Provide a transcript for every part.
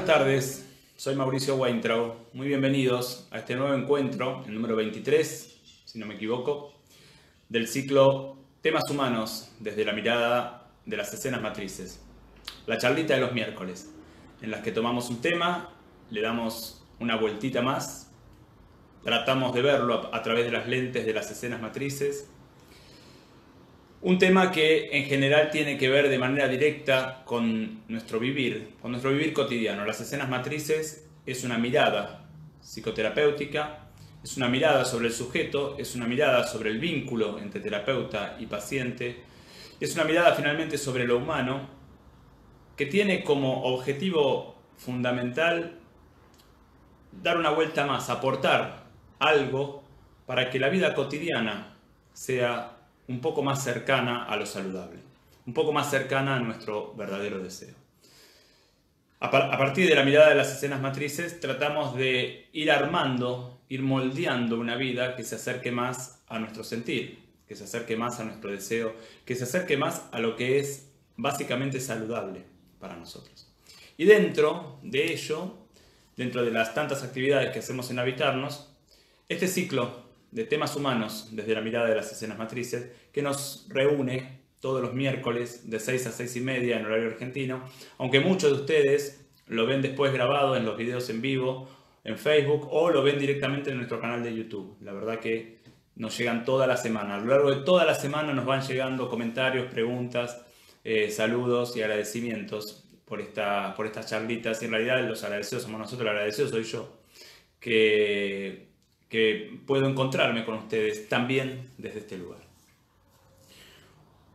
buenas tardes. Soy Mauricio Weintraub. Muy bienvenidos a este nuevo encuentro, el número 23, si no me equivoco, del ciclo Temas Humanos desde la mirada de las escenas matrices. La charlita de los miércoles, en las que tomamos un tema, le damos una vueltita más, tratamos de verlo a través de las lentes de las escenas matrices un tema que en general tiene que ver de manera directa con nuestro vivir, con nuestro vivir cotidiano. Las escenas matrices es una mirada psicoterapéutica, es una mirada sobre el sujeto, es una mirada sobre el vínculo entre terapeuta y paciente, es una mirada finalmente sobre lo humano que tiene como objetivo fundamental dar una vuelta más, aportar algo para que la vida cotidiana sea un poco más cercana a lo saludable, un poco más cercana a nuestro verdadero deseo. A, partir de la mirada de las escenas matrices tratamos de ir armando, ir moldeando una vida que se acerque más a nuestro sentir, que se acerque más a nuestro deseo, que se acerque más a lo que es básicamente saludable para nosotros. Y dentro de ello, dentro de las tantas actividades que hacemos en Habitarnos, este ciclo de temas humanos desde la mirada de las escenas matrices, que nos reúne todos los miércoles de 6 a 6 y media en horario argentino, aunque muchos de ustedes lo ven después grabado en los videos en vivo, en Facebook, o lo ven directamente en nuestro canal de YouTube. La verdad que nos llegan toda la semana. A lo largo de toda la semana nos van llegando comentarios, preguntas, eh, saludos y agradecimientos por, esta, por estas charlitas. Y en realidad los agradecidos somos nosotros, el agradecido soy yo, que que puedo encontrarme con ustedes también desde este lugar.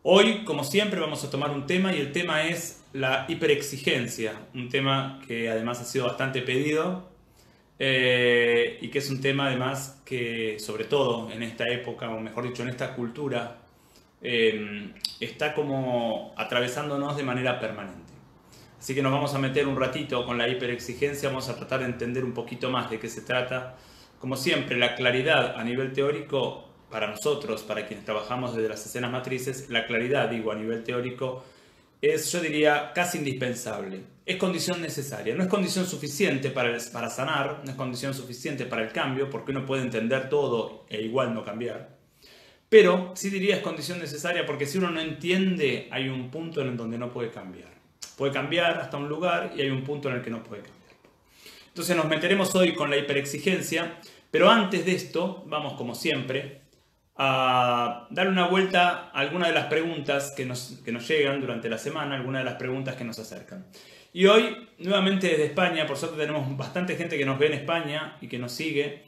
Hoy, como siempre, vamos a tomar un tema y el tema es la hiperexigencia, un tema que además ha sido bastante pedido eh, y que es un tema además que, sobre todo en esta época, o mejor dicho, en esta cultura, eh, está como atravesándonos de manera permanente. Así que nos vamos a meter un ratito con la hiperexigencia, vamos a tratar de entender un poquito más de qué se trata como siempre, la claridad a nivel teórico, para nosotros, para quienes trabajamos desde las escenas matrices, la claridad, digo, a nivel teórico, es, yo diría, casi indispensable. Es condición necesaria. No es condición suficiente para, para sanar, no es condición suficiente para el cambio, porque uno puede entender todo e igual no cambiar. Pero sí diría es condición necesaria porque si uno no entiende, hay un punto en donde no puede cambiar. Puede cambiar hasta un lugar y hay un punto en el que no puede cambiar. Entonces nos meteremos hoy con la hiperexigencia pero antes de esto, vamos como siempre a dar una vuelta a algunas de las preguntas que nos, nos llegan durante la semana, algunas de las preguntas que nos acercan. Y hoy, nuevamente desde España, por suerte tenemos bastante gente que nos ve en España y que nos sigue.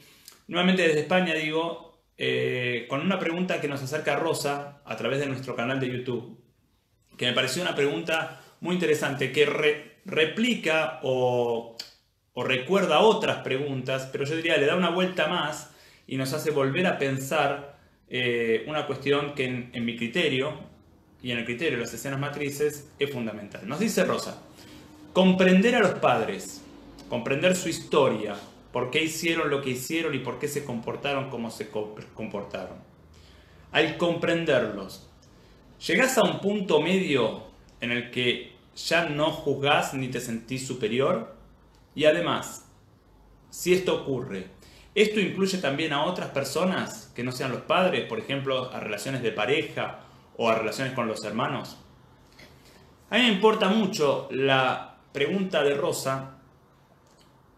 Nuevamente desde España digo, eh, con una pregunta que nos acerca Rosa a través de nuestro canal de YouTube, que me pareció una pregunta muy interesante, que replica o o recuerda otras preguntas, pero yo diría, le da una vuelta más y nos hace volver a pensar eh, una cuestión que en, mi criterio y en el criterio de las escenas matrices es fundamental. Nos dice Rosa, comprender a los padres, comprender su historia, por qué hicieron lo que hicieron y por qué se comportaron como se comportaron. Al comprenderlos, llegás a un punto medio en el que ya no juzgás ni te sentís superior y además, si esto ocurre, ¿esto incluye también a otras personas que no sean los padres, por ejemplo, a relaciones de pareja o a relaciones con los hermanos? A mí me importa mucho la pregunta de Rosa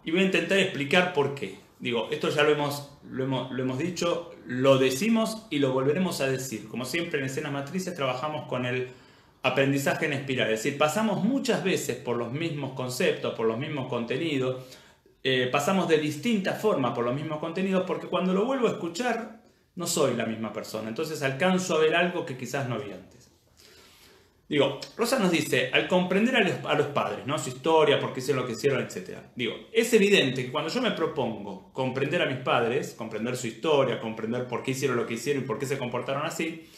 y voy a intentar explicar por qué. Digo, esto ya lo hemos, lo hemos, lo hemos dicho, lo decimos y lo volveremos a decir. Como siempre en escenas matrices trabajamos con el aprendizaje en espiral. Es decir, pasamos muchas veces por los mismos conceptos, por los mismos contenidos, eh, pasamos de distintas formas por los mismos contenidos porque cuando lo vuelvo a escuchar no soy la misma persona. Entonces alcanzo a ver algo que quizás no vi antes. Digo, Rosa nos dice, al comprender a los, padres, ¿no? su historia, por qué hicieron lo que hicieron, etc. Digo, es evidente que cuando yo me propongo comprender a mis padres, comprender su historia, comprender por qué hicieron lo que hicieron y por qué se comportaron así,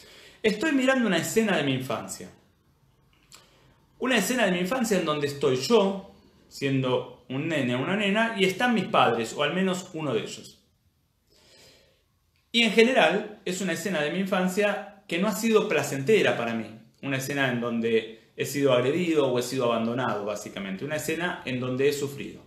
estoy mirando una escena de mi infancia. Una escena de mi infancia en donde estoy yo, siendo un nene o una nena, y están mis padres, o al menos uno de ellos. Y en general es una escena de mi infancia que no ha sido placentera para mí. Una escena en donde he sido agredido o he sido abandonado, básicamente. Una escena en donde he sufrido.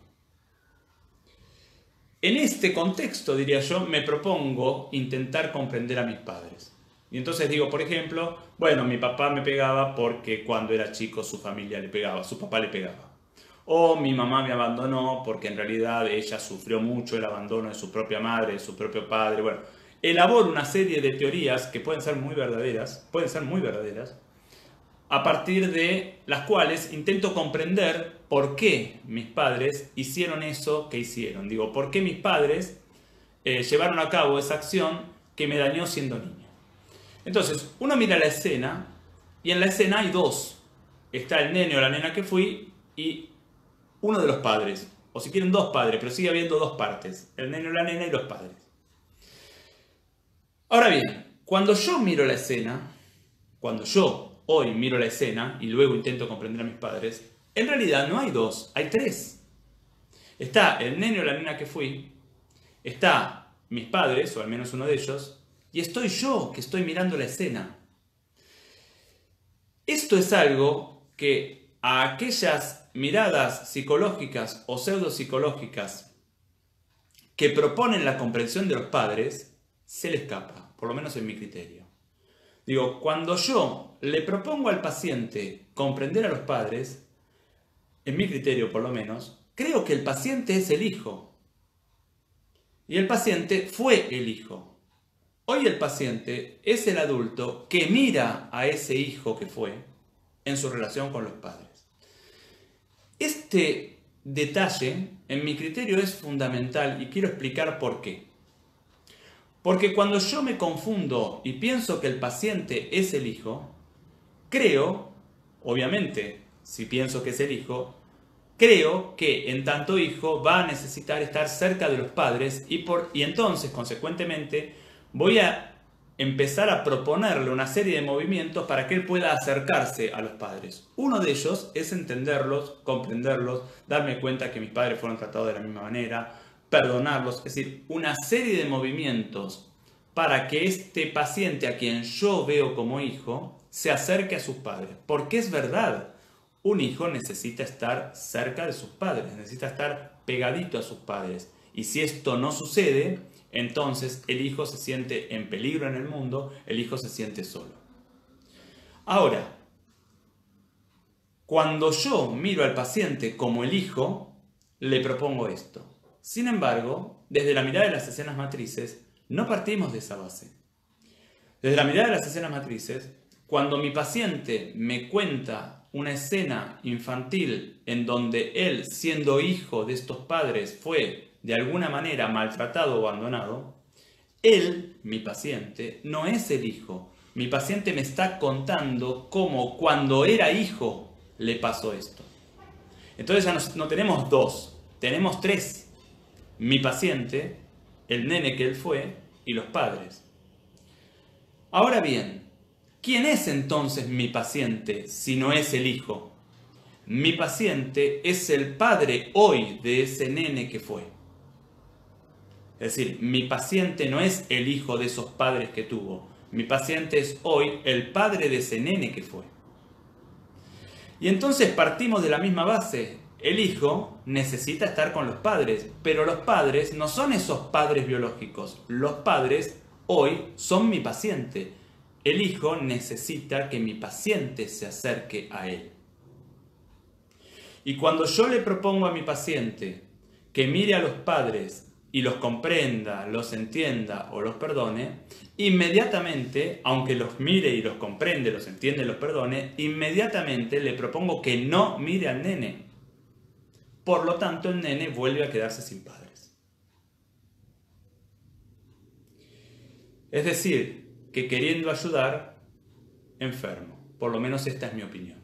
En este contexto, diría yo, me propongo intentar comprender a mis padres. Y entonces digo, por ejemplo, bueno, mi papá me pegaba porque cuando era chico su familia le pegaba, su papá le pegaba. O mi mamá me abandonó porque en realidad ella sufrió mucho el abandono de su propia madre, de su propio padre. Bueno, elaboro una serie de teorías que pueden ser muy verdaderas, pueden ser muy verdaderas, a partir de las cuales intento comprender por qué mis padres hicieron eso que hicieron. Digo, por qué mis padres eh, llevaron a cabo esa acción que me dañó siendo niño. Entonces, uno mira la escena y en la escena hay dos. Está el nene o la nena que fui y uno de los padres. O si quieren dos padres, pero sigue habiendo dos partes. El nene o la nena y los padres. Ahora bien, cuando yo miro la escena, cuando yo hoy miro la escena y luego intento comprender a mis padres, en realidad no hay dos, hay tres. Está el nene o la nena que fui, está mis padres, o al menos uno de ellos, y estoy yo que estoy mirando la escena. Esto es algo que a aquellas miradas psicológicas o pseudopsicológicas que proponen la comprensión de los padres, se le escapa, por lo menos en mi criterio. Digo, cuando yo le propongo al paciente comprender a los padres, en mi criterio por lo menos, creo que el paciente es el hijo. Y el paciente fue el hijo. Hoy el paciente es el adulto que mira a ese hijo que fue en su relación con los padres. Este detalle, en mi criterio, es fundamental y quiero explicar por qué. Porque cuando yo me confundo y pienso que el paciente es el hijo, creo, obviamente, si pienso que es el hijo, creo que en tanto hijo va a necesitar estar cerca de los padres y, por, y entonces, consecuentemente, voy a empezar a proponerle una serie de movimientos para que él pueda acercarse a los padres. Uno de ellos es entenderlos, comprenderlos, darme cuenta que mis padres fueron tratados de la misma manera, perdonarlos, es decir, una serie de movimientos para que este paciente a quien yo veo como hijo se acerque a sus padres. Porque es verdad, un hijo necesita estar cerca de sus padres, necesita estar pegadito a sus padres. Y si esto no sucede, entonces el hijo se siente en peligro en el mundo, el hijo se siente solo. Ahora, cuando yo miro al paciente como el hijo, le propongo esto. Sin embargo, desde la mirada de las escenas matrices, no partimos de esa base. Desde la mirada de las escenas matrices, cuando mi paciente me cuenta una escena infantil en donde él, siendo hijo de estos padres, fue de alguna manera maltratado o abandonado, él, mi paciente, no es el hijo. Mi paciente me está contando cómo cuando era hijo le pasó esto. Entonces ya no, tenemos dos, tenemos tres. Mi paciente, el nene que él fue y los padres. Ahora bien, ¿quién es entonces mi paciente si no es el hijo? Mi paciente es el padre hoy de ese nene que fue. Es decir, mi paciente no es el hijo de esos padres que tuvo. Mi paciente es hoy el padre de ese nene que fue. Y entonces partimos de la misma base. El hijo necesita estar con los padres, pero los padres no son esos padres biológicos. Los padres hoy son mi paciente. El hijo necesita que mi paciente se acerque a él. Y cuando yo le propongo a mi paciente que mire a los padres y los comprenda, los entienda o los perdone, inmediatamente, aunque los mire y los comprende, los entiende y los perdone, inmediatamente le propongo que no mire al nene. Por lo tanto, el nene vuelve a quedarse sin padres. Es decir, que queriendo ayudar, enfermo. Por lo menos esta es mi opinión.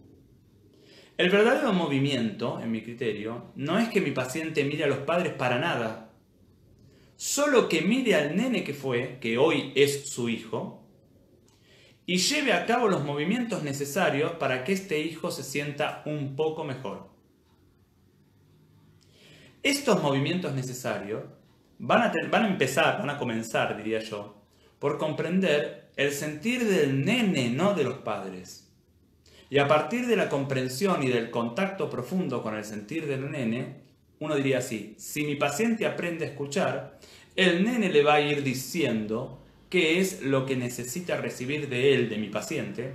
El verdadero movimiento, en mi criterio, no es que mi paciente mire a los padres para nada, solo que mire al nene que fue, que hoy es su hijo, y lleve a cabo los movimientos necesarios para que este hijo se sienta un poco mejor. Estos movimientos necesarios van a, van a empezar, van a comenzar, diría yo, por comprender el sentir del nene, no de los padres. Y a partir de la comprensión y del contacto profundo con el sentir del nene, uno diría así, si mi paciente aprende a escuchar, el nene le va a ir diciendo qué es lo que necesita recibir de él, de mi paciente,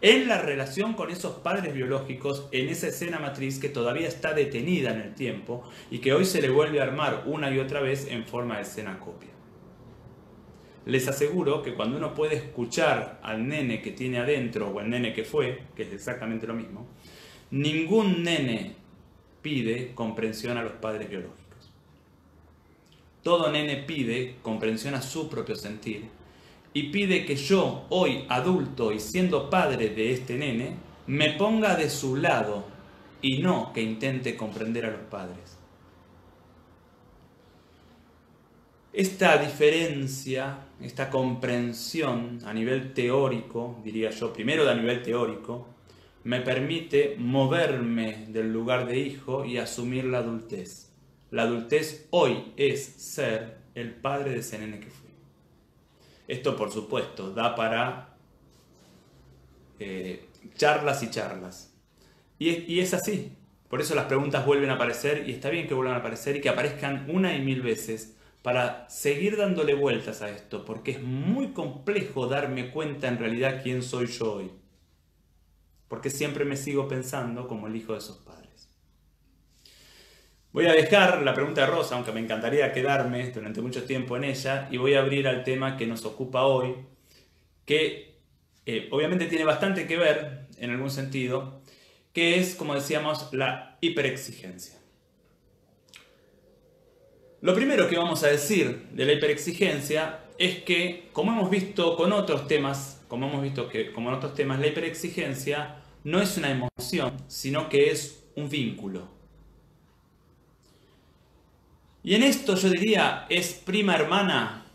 en la relación con esos padres biológicos, en esa escena matriz que todavía está detenida en el tiempo y que hoy se le vuelve a armar una y otra vez en forma de escena copia. Les aseguro que cuando uno puede escuchar al nene que tiene adentro o al nene que fue, que es exactamente lo mismo, ningún nene pide comprensión a los padres biológicos. Todo nene pide comprensión a su propio sentir y pide que yo, hoy adulto y siendo padre de este nene, me ponga de su lado y no que intente comprender a los padres. Esta diferencia, esta comprensión a nivel teórico, diría yo, primero a nivel teórico, me permite moverme del lugar de hijo y asumir la adultez. La adultez hoy es ser el padre de ese nene que fui. Esto, por supuesto, da para eh, charlas y charlas. Y y es así. Por eso las preguntas vuelven a aparecer y está bien que vuelvan a aparecer y que aparezcan una y mil veces para seguir dándole vueltas a esto, porque es muy complejo darme cuenta en realidad quién soy yo hoy. Porque siempre me sigo pensando como el hijo de esos padres. Voy a dejar la pregunta de Rosa, aunque me encantaría quedarme durante mucho tiempo en ella, y voy a abrir al tema que nos ocupa hoy, que eh, obviamente tiene bastante que ver, en algún sentido, que es, como decíamos, la hiperexigencia. Lo primero que vamos a decir de la hiperexigencia es que, como hemos visto con otros temas, como hemos visto que como en otros temas, la hiperexigencia no es una emoción, sino que es un vínculo. Y en esto yo diría es prima hermana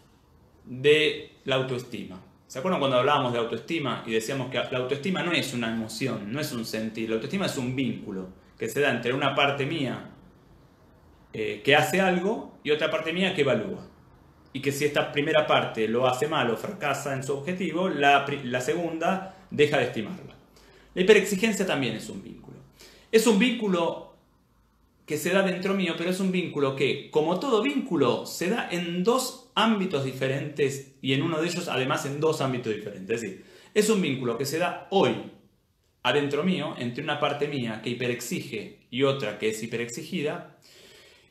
de la autoestima. ¿Se acuerdan cuando hablábamos de autoestima y decíamos que la autoestima no es una emoción, no es un sentir, la autoestima es un vínculo que se da entre una parte mía eh, que hace algo y otra parte mía que evalúa. Y que si esta primera parte lo hace mal o fracasa en su objetivo, la, la segunda deja de estimarla. La hiperexigencia también es un vínculo. Es un vínculo que se da dentro mío, pero es un vínculo que, como todo vínculo, se da en dos ámbitos diferentes y en uno de ellos además en dos ámbitos diferentes. Es decir, es un vínculo que se da hoy adentro mío entre una parte mía que hiperexige y otra que es hiperexigida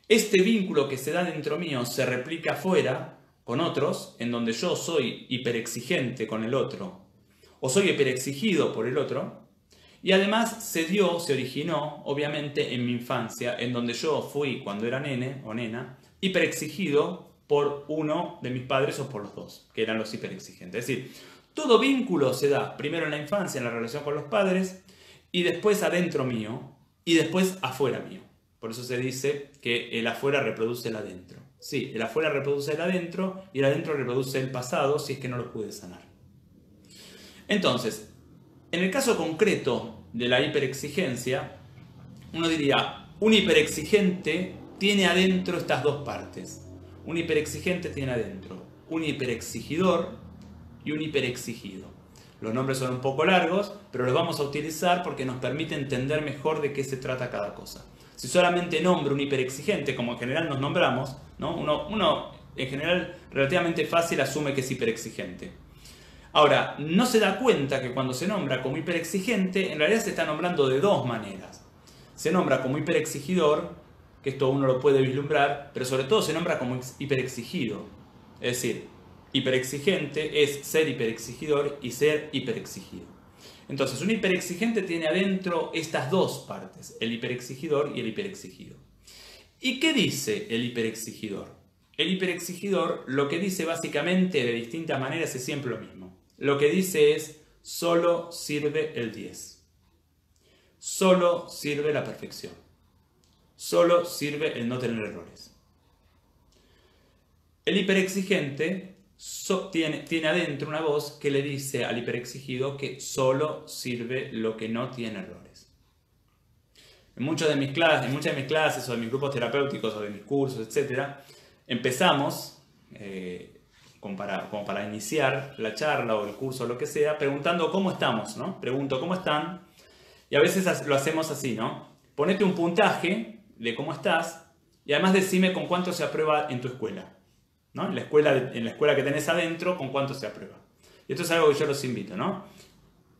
este vínculo que se da dentro mío se replica afuera con otros, en donde yo soy hiperexigente con el otro, o soy hiperexigido por el otro, y además se dio, se originó, obviamente, en mi infancia, en donde yo fui, cuando era nene o nena, hiperexigido por uno de mis padres o por los dos, que eran los hiperexigentes. Es decir, todo vínculo se da primero en la infancia, en la relación con los padres, y después adentro mío, y después afuera mío. Por eso se dice que el afuera reproduce el adentro. Sí, el afuera reproduce el adentro y el adentro reproduce el pasado si es que no lo pude sanar. Entonces, en el caso concreto de la hiperexigencia, uno diría, un hiperexigente tiene adentro estas dos partes. Un hiperexigente tiene adentro un hiperexigidor y un hiperexigido. Los nombres son un poco largos, pero los vamos a utilizar porque nos permite entender mejor de qué se trata cada cosa. Si solamente nombro un hiperexigente, como en general nos nombramos, ¿no? uno, uno en general relativamente fácil asume que es hiperexigente. Ahora, no se da cuenta que cuando se nombra como hiperexigente, en realidad se está nombrando de dos maneras. Se nombra como hiperexigidor, que esto uno lo puede vislumbrar, pero sobre todo se nombra como hiperexigido. Es decir, hiperexigente es ser hiperexigidor y ser hiperexigido. Entonces, un hiperexigente tiene adentro estas dos partes, el hiperexigidor y el hiperexigido. ¿Y qué dice el hiperexigidor? El hiperexigidor lo que dice básicamente de distintas maneras es siempre lo mismo. Lo que dice es, solo sirve el 10. Solo sirve la perfección. Solo sirve el no tener errores. El hiperexigente tiene, tiene adentro una voz que le dice al hiperexigido que solo sirve lo que no tiene errores. En, muchas de mis clases, en muchas de mis clases o de mis grupos terapéuticos o de mis cursos, etc., empezamos, eh, como, para, para iniciar la charla o el curso o lo que sea, preguntando cómo estamos, ¿no? Pregunto cómo están Y a veces lo hacemos así, ¿no? Ponete un puntaje de cómo estás y además decime con cuánto se aprueba en tu escuela. ¿no? En, la escuela en la escuela que tenés adentro, con cuánto se aprueba. Y esto es algo que yo los invito, ¿no?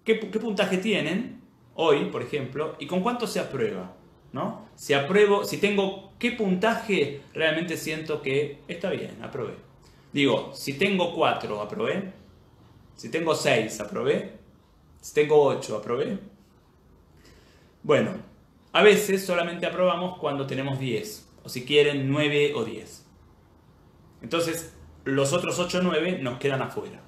¿Qué, qué puntaje tienen hoy, por ejemplo, y con cuánto se aprueba? ¿no? Si apruebo, si tengo qué puntaje realmente siento que está bien, aprobé. Digo, si tengo 4, aprobé. Si tengo 6, aprobé. Si tengo 8, aprobé. Bueno, a veces solamente aprobamos cuando tenemos 10, o si quieren 9 o 10. Entonces, los otros 8 o 9 nos quedan afuera.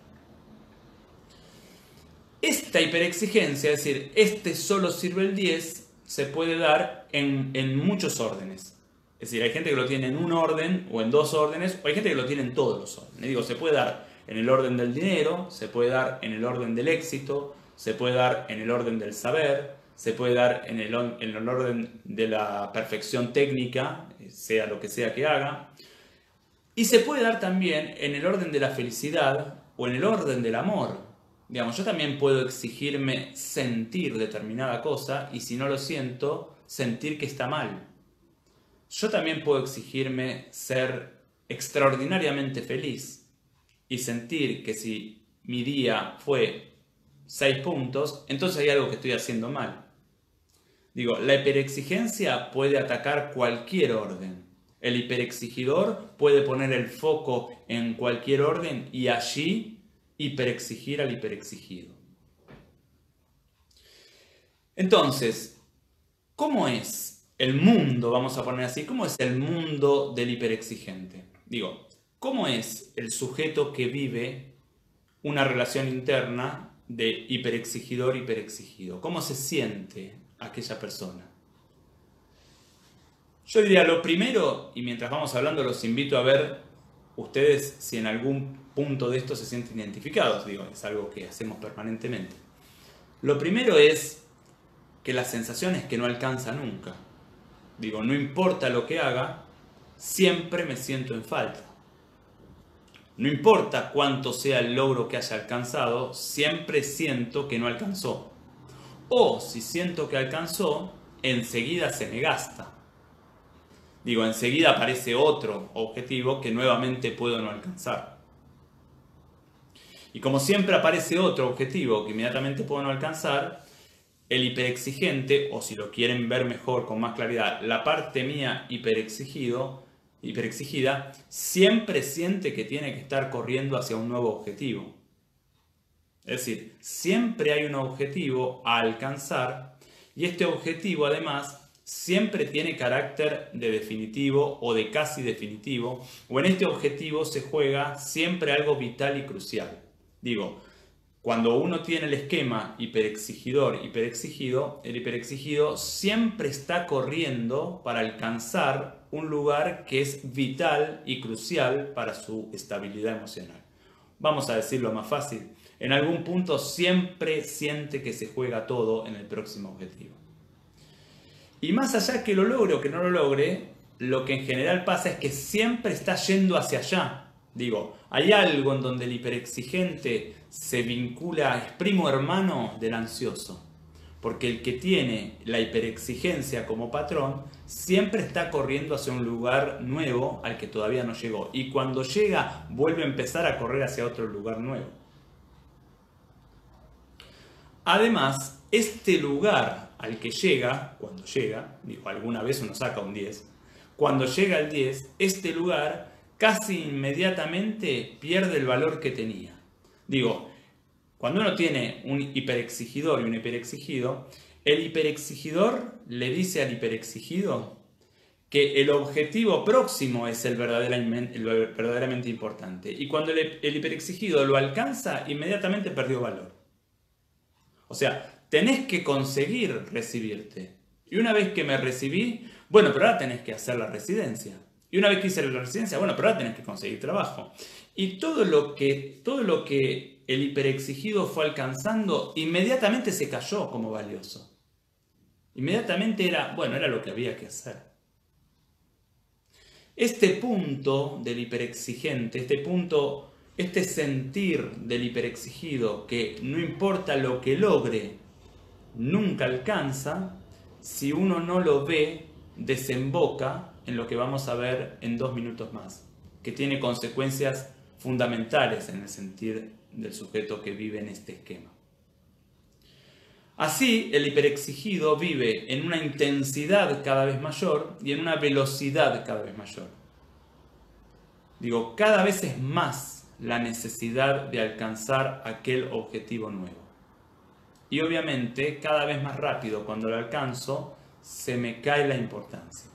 Esta hiperexigencia, es decir, este solo sirve el 10, se puede dar en, en, muchos órdenes. Es decir, hay gente que lo tiene en un orden o en dos órdenes, o hay gente que lo tiene en todos los órdenes. Digo, se puede dar en el orden del dinero, se puede dar en el orden del éxito, se puede dar en el orden del saber, se puede dar en el, en el orden de la perfección técnica, sea lo que sea que haga, y se puede dar también en el orden de la felicidad o en el orden del amor. Digamos, yo también puedo exigirme sentir determinada cosa y si no lo siento, sentir que está mal. Yo también puedo exigirme ser extraordinariamente feliz y sentir que si mi día fue 6 puntos, entonces hay algo que estoy haciendo mal. Digo, la hiperexigencia puede atacar cualquier orden. El hiperexigidor puede poner el foco en cualquier orden y allí hiperexigir al hiperexigido. Entonces, ¿cómo es el mundo, vamos a poner así, cómo es el mundo del hiperexigente? Digo, ¿cómo es el sujeto que vive una relación interna de hiperexigidor-hiperexigido? ¿Cómo se siente aquella persona? Yo diría lo primero, y mientras vamos hablando los invito a ver ustedes si en algún punto de esto se sienten identificados, digo, es algo que hacemos permanentemente. Lo primero es que la sensación es que no alcanza nunca. Digo, no importa lo que haga, siempre me siento en falta. No importa cuánto sea el logro que haya alcanzado, siempre siento que no alcanzó. O si siento que alcanzó, enseguida se me gasta. Digo, enseguida aparece otro objetivo que nuevamente puedo no alcanzar. Y como siempre aparece otro objetivo que inmediatamente puedo no alcanzar, el hiperexigente, o si lo quieren ver mejor, con más claridad, la parte mía hiperexigido, hiperexigida, siempre siente que tiene que estar corriendo hacia un nuevo objetivo. Es decir, siempre hay un objetivo a alcanzar y este objetivo además siempre tiene carácter de definitivo o de casi definitivo, o en este objetivo se juega siempre algo vital y crucial. Digo, cuando uno tiene el esquema hiperexigidor, hiperexigido, el hiperexigido siempre está corriendo para alcanzar un lugar que es vital y crucial para su estabilidad emocional. Vamos a decirlo más fácil. En algún punto siempre siente que se juega todo en el próximo objetivo. Y más allá que lo logre o que no lo logre, lo que en general pasa es que siempre está yendo hacia allá. Digo, hay algo en donde el hiperexigente se vincula, es primo hermano del ansioso. Porque el que tiene la hiperexigencia como patrón siempre está corriendo hacia un lugar nuevo al que todavía no llegó. Y cuando llega vuelve a empezar a correr hacia otro lugar nuevo. Además, este lugar al que llega, cuando llega, digo, alguna vez uno saca un 10, cuando llega el 10, este lugar casi inmediatamente pierde el valor que tenía. Digo, cuando uno tiene un hiperexigidor y un hiperexigido, el hiperexigidor le dice al hiperexigido que el objetivo próximo es el verdaderamente, importante. Y cuando el, el hiperexigido lo alcanza, inmediatamente perdió valor. O sea, tenés que conseguir recibirte. Y una vez que me recibí, bueno, pero ahora tenés que hacer la residencia. Y una vez que hice la residencia, bueno, pero ahora tenés que conseguir trabajo. Y todo lo que, todo lo que el hiperexigido fue alcanzando, inmediatamente se cayó como valioso. Inmediatamente era, bueno, era lo que había que hacer. Este punto del hiperexigente, este punto, este sentir del hiperexigido, que no importa lo que logre, nunca alcanza si uno no lo ve, desemboca en lo que vamos a ver en dos minutos más, que tiene consecuencias fundamentales en el sentir del sujeto que vive en este esquema. Así, el hiperexigido vive en una intensidad cada vez mayor y en una velocidad cada vez mayor. Digo, cada vez es más la necesidad de alcanzar aquel objetivo nuevo. Y obviamente, cada vez más rápido cuando lo alcanzo, se me cae la importancia.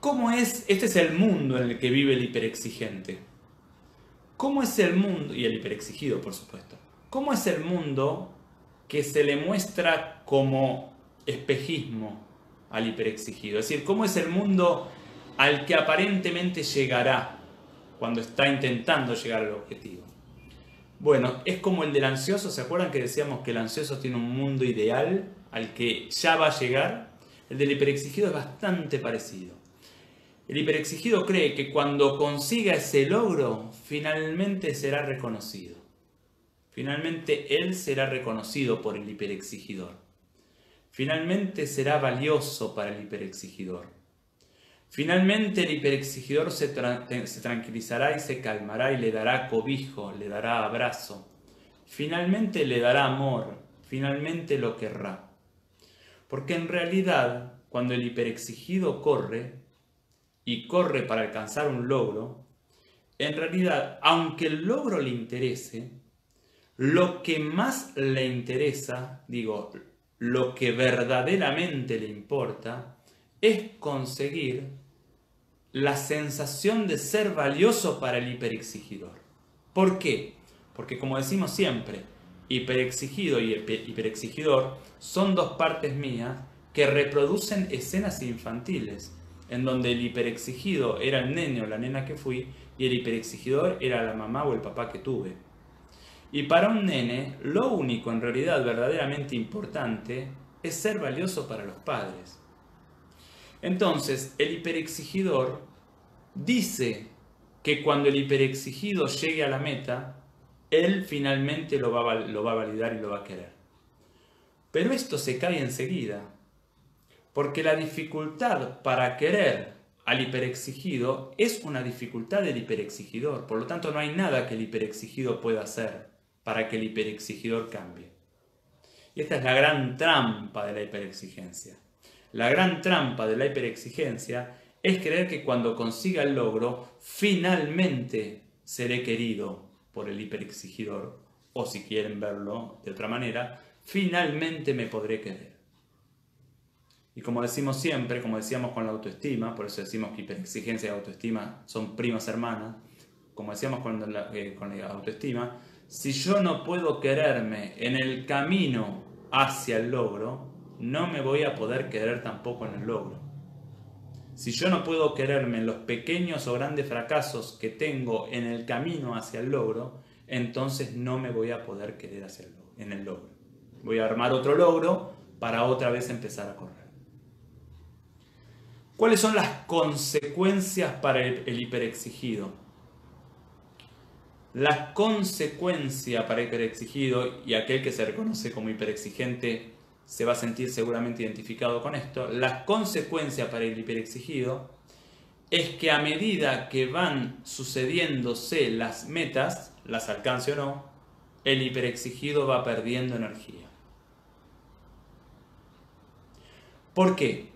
¿Cómo es? Este es el mundo en el que vive el hiperexigente. ¿Cómo es el mundo? Y el hiperexigido, por supuesto. ¿Cómo es el mundo que se le muestra como espejismo al hiperexigido? Es decir, ¿cómo es el mundo al que aparentemente llegará cuando está intentando llegar al objetivo? Bueno, es como el del ansioso, ¿se acuerdan que decíamos que el ansioso tiene un mundo ideal al que ya va a llegar? El del hiperexigido es bastante parecido. El hiperexigido cree que cuando consiga ese logro, finalmente será reconocido. Finalmente él será reconocido por el hiperexigidor. Finalmente será valioso para el hiperexigidor. Finalmente el hiperexigidor se, tranquilizará y se calmará y le dará cobijo, le dará abrazo. Finalmente le dará amor, finalmente lo querrá. Porque en realidad, cuando el hiperexigido corre, y corre para alcanzar un logro, en realidad, aunque el logro le interese, lo que más le interesa, digo, lo que verdaderamente le importa, es conseguir la sensación de ser valioso para el hiperexigidor. ¿Por qué? Porque como decimos siempre, hiperexigido y hiperexigidor son dos partes mías que reproducen escenas infantiles, en donde el hiperexigido era el nene o la nena que fui y el hiperexigidor era la mamá o el papá que tuve. Y para un nene, lo único en realidad verdaderamente importante es ser valioso para los padres. Entonces, el hiperexigidor dice que cuando el hiperexigido llegue a la meta, él finalmente lo va, lo va a validar y lo va a querer. Pero esto se cae enseguida, porque la dificultad para querer al hiperexigido es una dificultad del hiperexigidor, por lo tanto no hay nada que el hiperexigido pueda hacer para que el hiperexigidor cambie. Y esta es la gran trampa de la hiperexigencia. La gran trampa de la hiperexigencia es creer que cuando consiga el logro, finalmente seré querido por el hiperexigidor, o si quieren verlo de otra manera, finalmente me podré querer. Y como decimos siempre, como decíamos con la autoestima, por eso decimos que hiperexigencia y autoestima son primas hermanas, como decíamos con la, eh, con la autoestima, si yo no puedo quererme en el camino hacia el logro, no me voy a poder querer tampoco en el logro. Si yo no puedo quererme en los pequeños o grandes fracasos que tengo en el camino hacia el logro, entonces no me voy a poder querer hacia en el logro. Voy a armar otro logro para otra vez empezar a correr. ¿Cuáles son las consecuencias para el hiperexigido? La consecuencia para hiperexigido, y aquel que se reconoce como hiperexigente se va a sentir seguramente identificado con esto, la consecuencia para el hiperexigido es que a medida que van sucediéndose las metas, las alcance o no, el hiperexigido va perdiendo energía. ¿Por qué?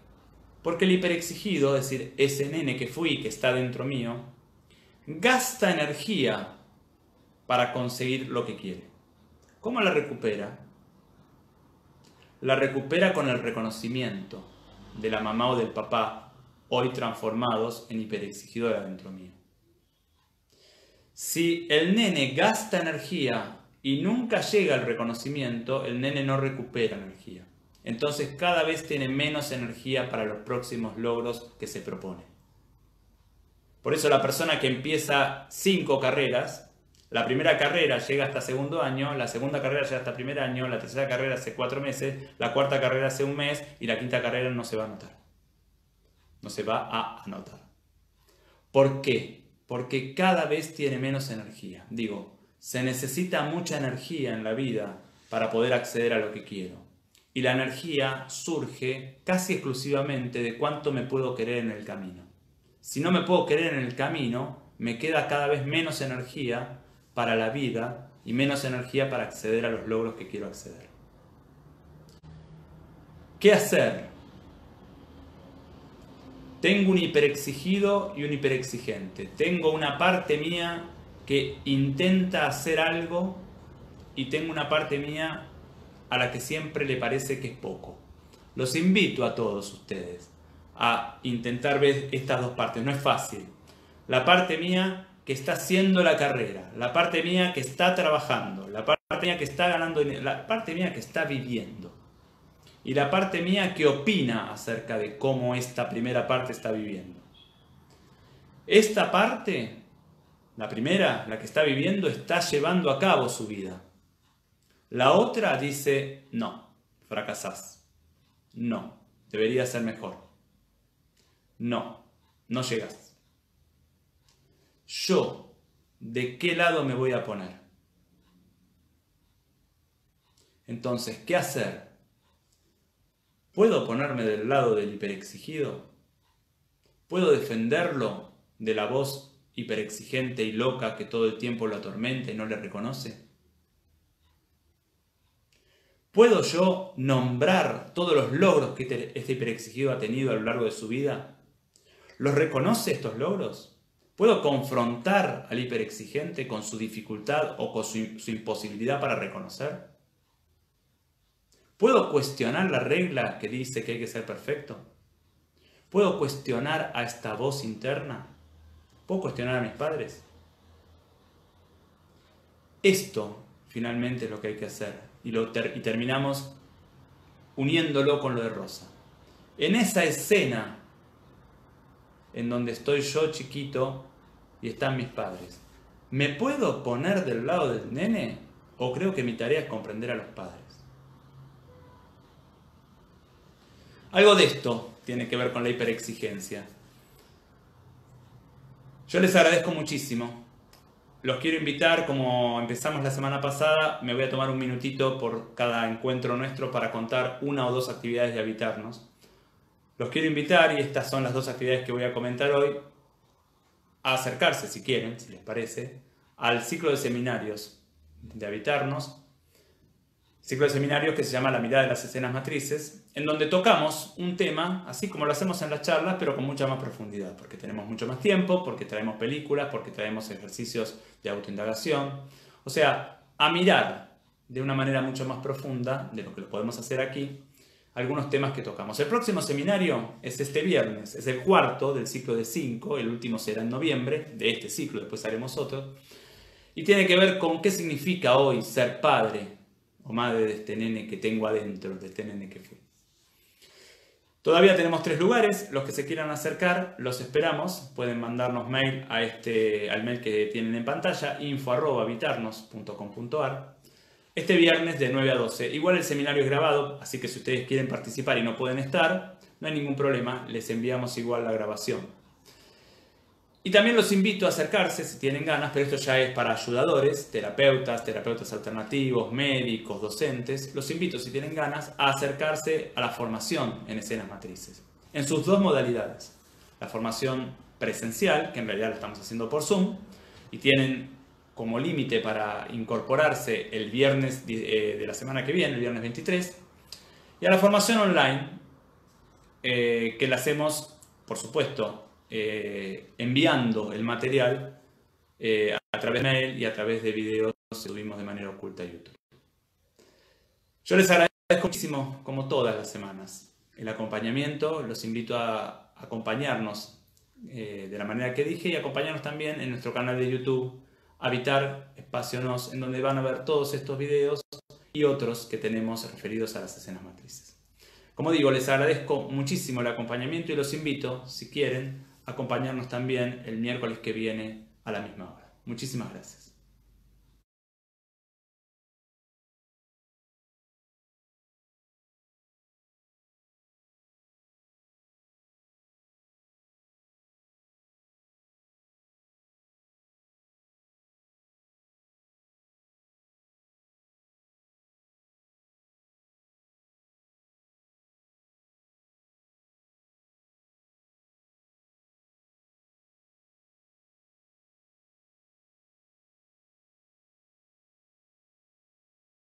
Porque el hiperexigido, es decir, ese nene que fui, que está dentro mío, gasta energía para conseguir lo que quiere. ¿Cómo la recupera? La recupera con el reconocimiento de la mamá o del papá, hoy transformados en hiperexigidora dentro mío. Si el nene gasta energía y nunca llega al reconocimiento, el nene no recupera energía. Entonces cada vez tiene menos energía para los próximos logros que se propone. Por eso la persona que empieza cinco carreras la primera carrera llega hasta segundo año, la segunda carrera llega hasta primer año, la tercera carrera hace cuatro meses, la cuarta carrera hace un mes y la quinta carrera no se va a anotar. No se va a anotar. ¿Por qué? Porque cada vez tiene menos energía. Digo, se necesita mucha energía en la vida para poder acceder a lo que quiero. Y la energía surge casi exclusivamente de cuánto me puedo querer en el camino. Si no me puedo querer en el camino, me queda cada vez menos energía para la vida y menos energía para acceder a los logros que quiero acceder. ¿Qué hacer? Tengo un hiperexigido y un hiperexigente. Tengo una parte mía que intenta hacer algo y tengo una parte mía a la que siempre le parece que es poco. Los invito a todos ustedes a intentar ver estas dos partes. No es fácil. La parte mía que está haciendo la carrera, la parte mía que está trabajando, la parte mía que está ganando, la parte mía que está viviendo y la parte mía que opina acerca de cómo esta primera parte está viviendo. Esta parte, la primera, la que está viviendo, está llevando a cabo su vida. La otra dice, no, fracasás. No, debería ser mejor. No, no llegas. Yo, ¿de qué lado me voy a poner? Entonces, ¿qué hacer? ¿Puedo ponerme del lado del hiperexigido? ¿Puedo defenderlo de la voz hiperexigente y loca que todo el tiempo lo atormenta y no le reconoce? ¿Puedo yo nombrar todos los logros que este, este hiperexigido ha tenido a lo largo de su vida? ¿Los reconoce estos logros? ¿Puedo confrontar al hiperexigente con su dificultad o con su, su imposibilidad para reconocer? ¿Puedo cuestionar la regla que dice que hay que ser perfecto? ¿Puedo cuestionar a esta voz interna? ¿Puedo cuestionar a mis padres? Esto finalmente es lo que hay que hacer y, lo y terminamos uniéndolo con lo de Rosa. En esa escena en donde estoy yo chiquito y están mis padres, ¿me puedo poner del lado del nene o creo que mi tarea es comprender a los padres? Algo de esto tiene que ver con la hiperexigencia. Yo les agradezco muchísimo. Los quiero invitar, como empezamos la semana pasada, me voy a tomar un minutito por cada encuentro nuestro para contar una o dos actividades de habitarnos. Los quiero invitar, y estas son las dos actividades que voy a comentar hoy, a acercarse, si quieren, si les parece, al ciclo de seminarios de habitarnos, ciclo de seminarios que se llama La mirada de las escenas matrices, en donde tocamos un tema, así como lo hacemos en las charlas, pero con mucha más profundidad, porque tenemos mucho más tiempo, porque traemos películas, porque traemos ejercicios de autoindagación, o sea, a mirar de una manera mucho más profunda de lo que lo podemos hacer aquí, algunos temas que tocamos. El próximo seminario es este viernes, es el cuarto del ciclo de cinco, el último será en noviembre de este ciclo, después haremos otro, y tiene que ver con qué significa hoy ser padre, o madre de este nene que tengo adentro, de este nene que fui. Todavía tenemos tres lugares, los que se quieran acercar, los esperamos, pueden mandarnos mail a este, al mail que tienen en pantalla, info.habitarnos.com.ar, este viernes de 9 a 12. Igual el seminario es grabado, así que si ustedes quieren participar y no pueden estar, no hay ningún problema, les enviamos igual la grabación. Y también los invito a acercarse si tienen ganas, pero esto ya es para ayudadores, terapeutas, terapeutas alternativos, médicos, docentes. Los invito, si tienen ganas, a acercarse a la formación en escenas matrices, en sus dos modalidades. La formación presencial, que en realidad la estamos haciendo por Zoom, y tienen como límite para incorporarse el viernes eh, de la semana que viene, el viernes 23, y a la formación online, eh, que la hacemos, por supuesto, eh, enviando el material eh, a través de mail y a través de videos que subimos de manera oculta a YouTube. Yo les agradezco muchísimo, como todas las semanas, el acompañamiento. Los invito a acompañarnos eh, de la manera que dije y acompañarnos también en nuestro canal de YouTube, Habitar Espacio Nos, en donde van a ver todos estos videos y otros que tenemos referidos a las escenas matrices. Como digo, les agradezco muchísimo el acompañamiento y los invito, si quieren, acompañarnos también el miércoles que viene a la misma hora. Muchísimas gracias.